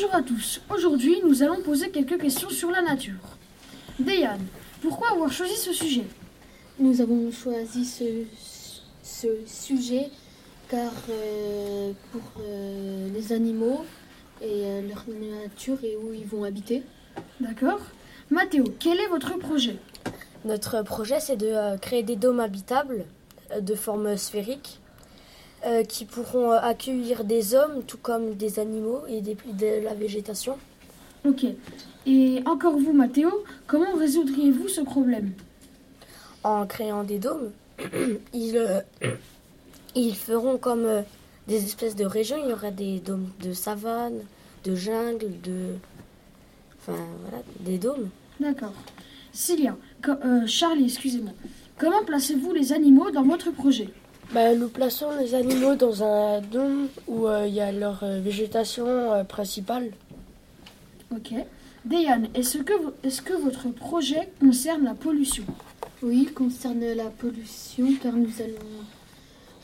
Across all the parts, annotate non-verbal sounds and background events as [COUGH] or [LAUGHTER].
Bonjour à tous. Aujourd'hui, nous allons poser quelques questions sur la nature. Dayan, pourquoi avoir choisi ce sujet? Nous avons choisi ce, ce sujet car euh, pour euh, les animaux et euh, leur nature et où ils vont habiter. D'accord. Mathéo, quel est votre projet? Notre projet, c'est de euh, créer des dômes habitables de forme sphérique euh, qui pourront euh, accueillir des hommes tout comme des animaux et des- de la végétation. Ok. Et encore vous, Mathéo, comment résoudriez-vous ce problème? En créant des dômes, [CLEARS THROAT] ils, euh, ils feront comme euh, des espèces de régions. Il y aura des dômes de savane, de jungle, de... Enfin, voilà, des dômes. D'accord. Co- euh, Charlie, excusez-moi. Comment placez-vous les animaux dans votre projet? Bah, nous plaçons les animaux dans un dôme où euh, il y a leur euh, végétation euh, principale. Ok. Dayan, est-ce que, est-ce que votre projet concerne la pollution? Oui, il concerne la pollution car nous allons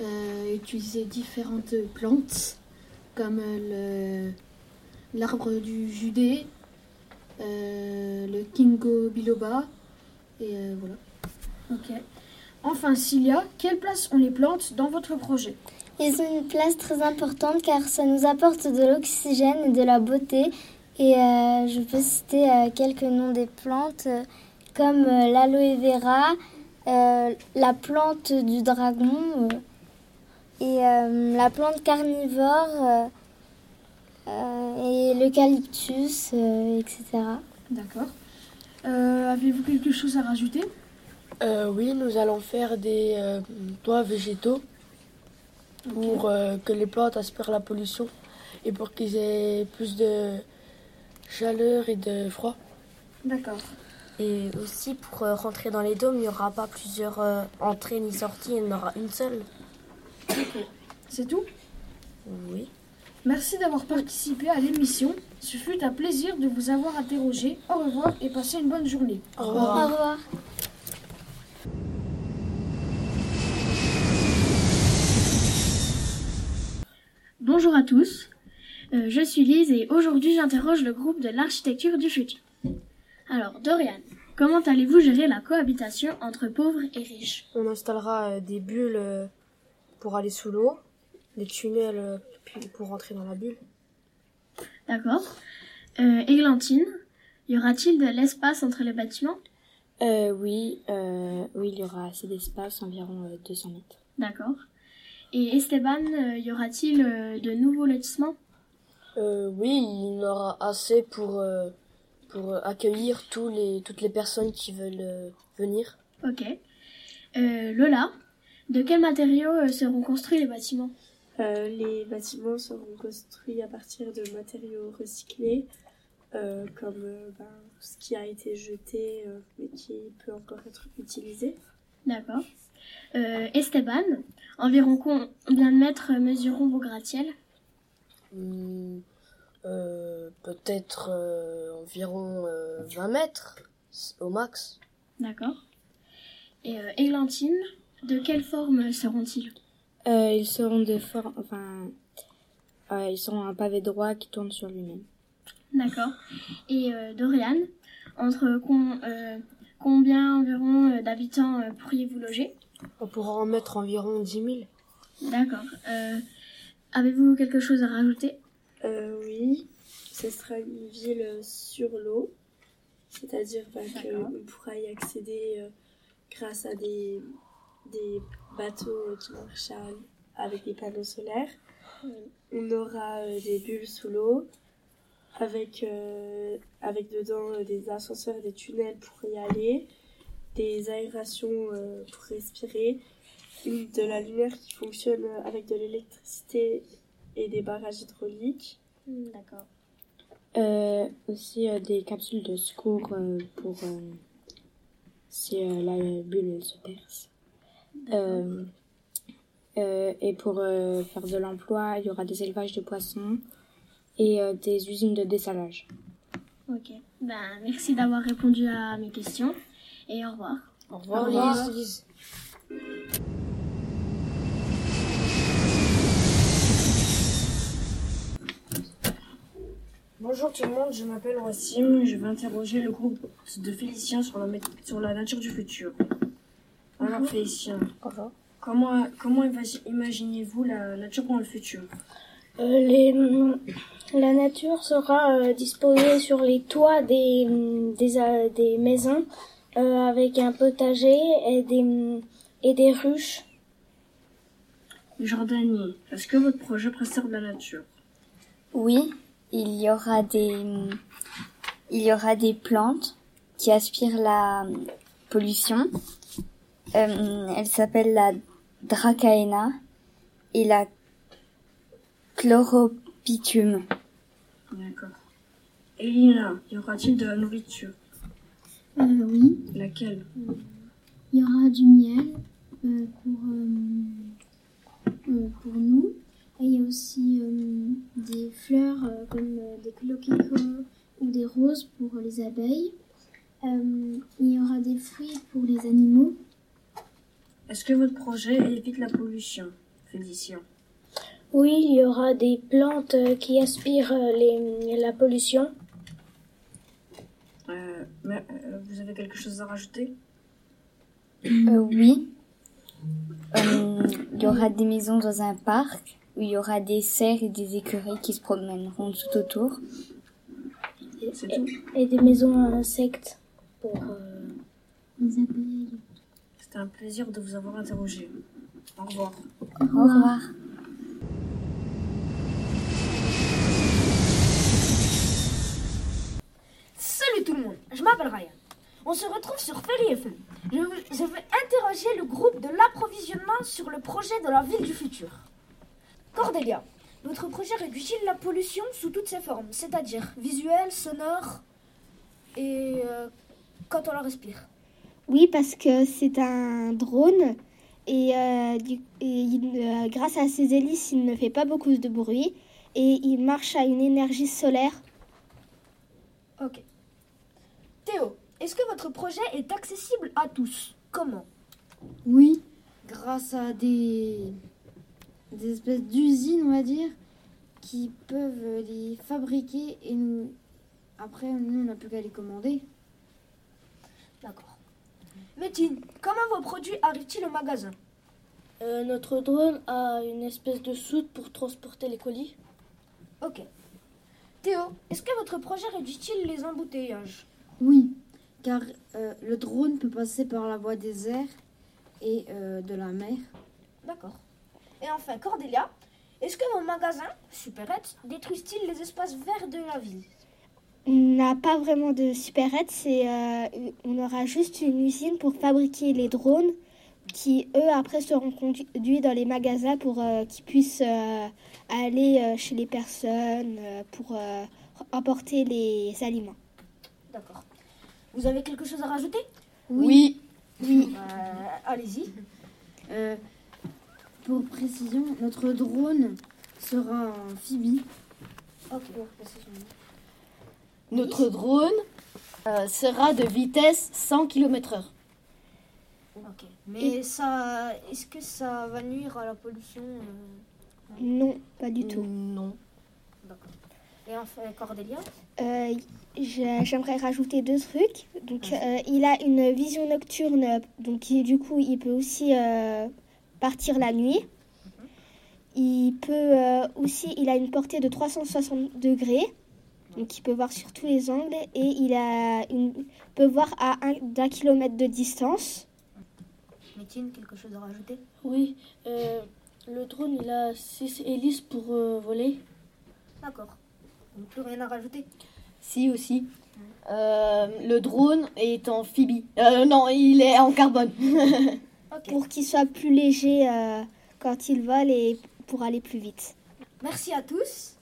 euh, utiliser différentes plantes comme le- l'arbre du Judée, euh, le Kingo biloba et euh, voilà. Ok. Enfin, Cilia, quelle place ont les plantes dans votre projet? Ils ont une place très importante car ça nous apporte de l'oxygène et de la beauté. Et euh, je peux citer euh, quelques noms des plantes euh, comme l'aloe vera, la plante du dragon et la plante carnivore et l'eucalyptus, etc. D'accord. Avez-vous quelque chose à rajouter? Euh, oui, nous allons faire des euh, toits végétaux pour euh, que les plantes aspirent la pollution et pour qu'ils aient plus de chaleur et de froid. D'accord. Et aussi, pour euh, rentrer dans les dômes, il n'y aura pas plusieurs euh, entrées ni sorties, il y en aura une seule. C'est tout? Oui. Merci d'avoir participé à l'émission. Ce fut un plaisir de vous avoir interrogé. Au revoir et passez une bonne journée. Au Au revoir. Bonjour à tous, Euh, je suis Lise et aujourd'hui j'interroge le groupe de l'architecture du futur. Alors Dorian, comment allez-vous gérer la cohabitation entre pauvres et riches? On installera euh, des bulles euh, pour aller sous l'eau, des tunnels pour rentrer dans la bulle. D'accord. Euh, Églantine, y aura-t-il de l'espace entre les bâtiments? Euh, oui, euh, oui, il y aura assez d'espace, environ euh, 200 mètres. D'accord. Et Esteban, euh, y aura-t-il euh, de nouveaux lotissements? Euh, oui, il y en aura assez pour, euh, pour accueillir tous les, toutes les personnes qui veulent euh, venir. Ok. Euh, Lola, de quels matériaux euh, seront construits les bâtiments? Euh, les bâtiments seront construits à partir de matériaux recyclés, euh, comme euh, ben, ce qui a été jeté euh, mais qui peut encore être utilisé. D'accord. Euh, Esteban, environ combien de mètres mesureront vos gratte-ciels? Hmm, euh, Peut-être euh, environ euh, 20 mètres au max. D'accord. Et euh, Églantine, de quelle forme seront-ils? Euh, ils seront de forme, enfin, euh, ils seront un pavé droit qui tourne sur lui-même. D'accord. Et euh, Dorian, entre com- euh, combien environ d'habitants euh, pourriez-vous loger? On pourra en mettre environ 10 000. D'accord. Euh, Avez-vous quelque chose à rajouter? Euh, oui, ce sera une ville sur l'eau, c'est-à-dire D'accord. qu'on pourra y accéder euh, grâce à des, des bateaux qui marchent à- avec des panneaux solaires. On aura euh, des bulles sous l'eau, avec, euh, avec dedans euh, des ascenseurs, des tunnels pour y aller, des aérations euh, pour respirer, de la lumière qui fonctionne euh, avec de l'électricité et des barrages hydrauliques. D'accord. Euh, aussi euh, des capsules de secours euh, pour si la bulle se perce. Et pour faire de l'emploi, il y aura des élevages de poissons et des usines de dessalage. Ok. Ben, merci d'avoir répondu à mes questions et au revoir. Au revoir, Au revoir. Lise. Bonjour tout le monde, je m'appelle Wassim, je vais interroger le groupe de Félicien sur la, mé- sur la nature du futur. Alors Félicien, comment, comment ima- imaginez-vous la nature dans le futur? Euh, les, la nature sera euh, disposée sur les toits des, des, euh, des maisons euh, avec un potager et des, et des ruches. Jordanie, est-ce que votre projet préserve la nature? Oui, il y aura des, il y aura des plantes qui aspirent la pollution. Euh, elle s'appelle la dracaena et la chlorophytum. D'accord. Elina, y aura-t-il de la nourriture? Euh, oui, Laquelle? Il y aura du miel euh, pour, euh, euh, pour nous. Et il y a aussi euh, des fleurs euh, comme euh, des cloquicos ou des roses pour les abeilles. Euh, il y aura des fruits pour les animaux. Est-ce que votre projet évite la pollution Félicien? Oui, il y aura des plantes euh, qui aspirent euh, les, la pollution. Euh, mais, euh, vous avez quelque chose à rajouter? Euh, oui. Euh, il y aura des maisons dans un parc où il y aura des cerfs et des écureuils qui se promèneront tout autour. C'est tout? Et des maisons à insectes pour euh, Les abeilles. C'était un plaisir de vous avoir interrogé. Au revoir. Au revoir. Salut tout le monde, je m'appelle Ryan. On se retrouve sur Feli FM. Je, veux- je interroger le groupe de l'approvisionnement sur le projet de la ville du futur. Cordélia, votre projet réduit-il la pollution sous toutes ses formes, c'est-à-dire visuelle, sonore et euh, quand on la respire Oui, parce que c'est un drone et, euh, du- et il, euh, grâce à ses hélices, il ne fait pas beaucoup de bruit et il marche à une énergie solaire. Ok. Théo, est-ce que votre projet est accessible à tous? Comment? Oui, grâce à des, des espèces d'usines, on va dire, qui peuvent les fabriquer et nous. Après, nous, on n'a plus qu'à les commander. D'accord. Métine, comment vos produits arrivent-ils au magasin? Euh, notre drone a une espèce de soute pour transporter les colis. Ok. Théo, est-ce que votre projet réduit-il les embouteillages? Oui, car euh, le drone peut passer par la voie des airs et euh, de la mer. D'accord. Et enfin, Cordélia, est-ce que vos magasins, supérettes, détruisent-ils les espaces verts de la ville? On n'a pas vraiment de supérette, c'est euh, on aura juste une usine pour fabriquer les drones qui eux après seront conduits dans les magasins pour euh, qu'ils puissent euh, aller euh, chez les personnes euh, pour euh, apporter les aliments. D'accord. Vous avez quelque chose à rajouter Oui. Oui. Allez-y. Euh, pour précision, notre drone sera amphibie. Ok. Notre drone euh, sera de vitesse 100 km/h. Ok. Mais ça, est-ce que ça va nuire à la pollution euh? Non, pas du tout. Non. D'accord. Et enfin, Cordélia Euh, j'ai- J'aimerais rajouter deux trucs. Donc, euh, il a une vision nocturne, donc du coup, il peut aussi euh, partir la nuit. Il peut euh, aussi, il a une portée de 360 degrés, donc il peut voir sur tous les angles et il a une, peut voir à un- d'un kilomètre de distance. Métine, quelque chose à rajouter? Oui, euh, le drone il a 6 hélices pour euh, voler. D'accord. Plus rien à rajouter Si aussi. Euh, le drone est amphibie. Euh, non, il est en carbone. [LAUGHS] Pour qu'il soit plus léger euh, quand il vole et pour aller plus vite. Merci à tous.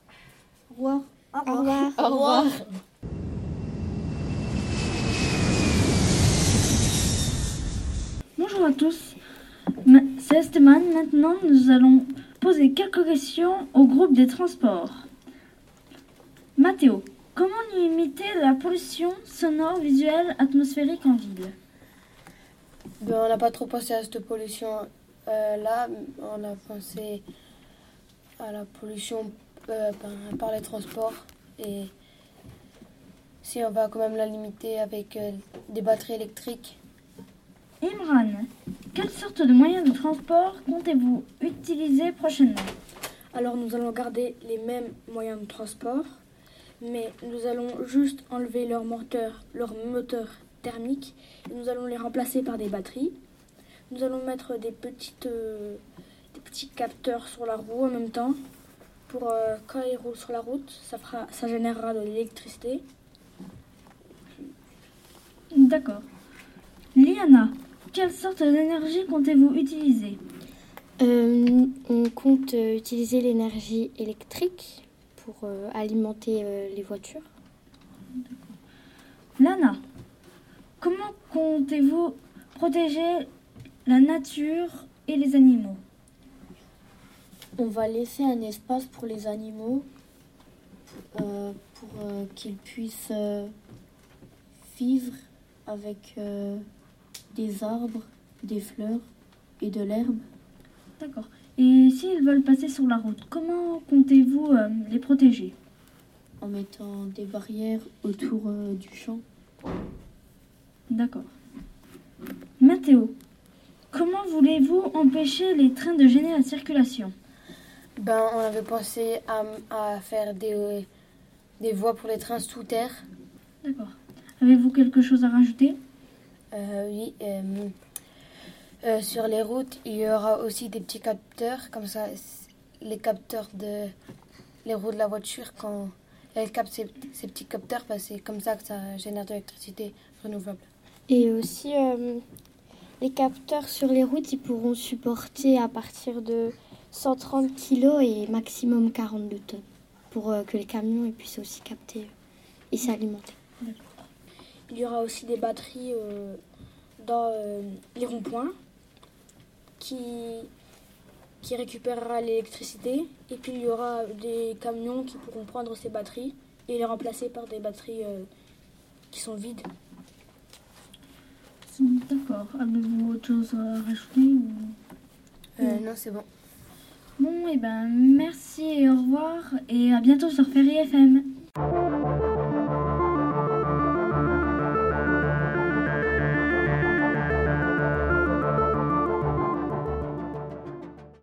Au revoir. Au Au revoir. Au revoir. Bonjour à tous, c'est Esteban. Maintenant, nous allons poser quelques questions au groupe des transports. Mathéo, comment limiter la pollution sonore, visuelle, atmosphérique en ville? Ben, on n'a pas trop pensé à cette pollution euh, là. On a pensé à la pollution euh, par, par les transports et si on va quand même la limiter avec euh, des batteries électriques. Imran, quelle sorte de moyens de transport comptez-vous utiliser prochainement? Alors nous allons garder les mêmes moyens de transport, mais nous allons juste enlever leur moteur, leur moteur thermique et nous allons les remplacer par des batteries. Nous allons mettre des, petites, euh, des petits capteurs sur la roue en même temps pour euh, quand ils roulent sur la route, ça, fera, ça générera de l'électricité. D'accord. Liana, quelle sorte d'énergie comptez-vous utiliser? Euh, on compte euh, utiliser l'énergie électrique pour euh, alimenter euh, les voitures. Lana, comment comptez-vous protéger la nature et les animaux? On va laisser un espace pour les animaux euh, pour euh, qu'ils puissent euh, vivre avec euh, des arbres, des fleurs et de l'herbe. D'accord. Et s'ils veulent passer sur la route, comment comptez-vous euh, les protéger? En mettant des barrières autour euh, du champ. D'accord. Mathéo, comment voulez-vous empêcher les trains de gêner la circulation? Ben, on avait pensé à, à faire des, euh, des voies pour les trains sous terre. D'accord. Avez-vous quelque chose à rajouter? Euh, oui. Euh, sur les routes, il y aura aussi des petits capteurs, comme ça, les capteurs de les roues de la voiture, quand elles captent ces, ces petits capteurs, ben, c'est comme ça que ça génère de l'électricité renouvelable. Et aussi, euh, les capteurs sur les routes, ils pourront supporter à partir de 130 kg et maximum 42 tonnes pour euh, que les camions ils puissent aussi capter et s'alimenter. Il y aura aussi des batteries dans les ronds-points qui, qui récupérera l'électricité. Et puis il y aura des camions qui pourront prendre ces batteries et les remplacer par des batteries euh, qui sont vides. D'accord. Avez-vous autre chose à rajouter ou... Euh, non, c'est bon. Bon, et ben merci et au revoir et à bientôt sur Ferry FM.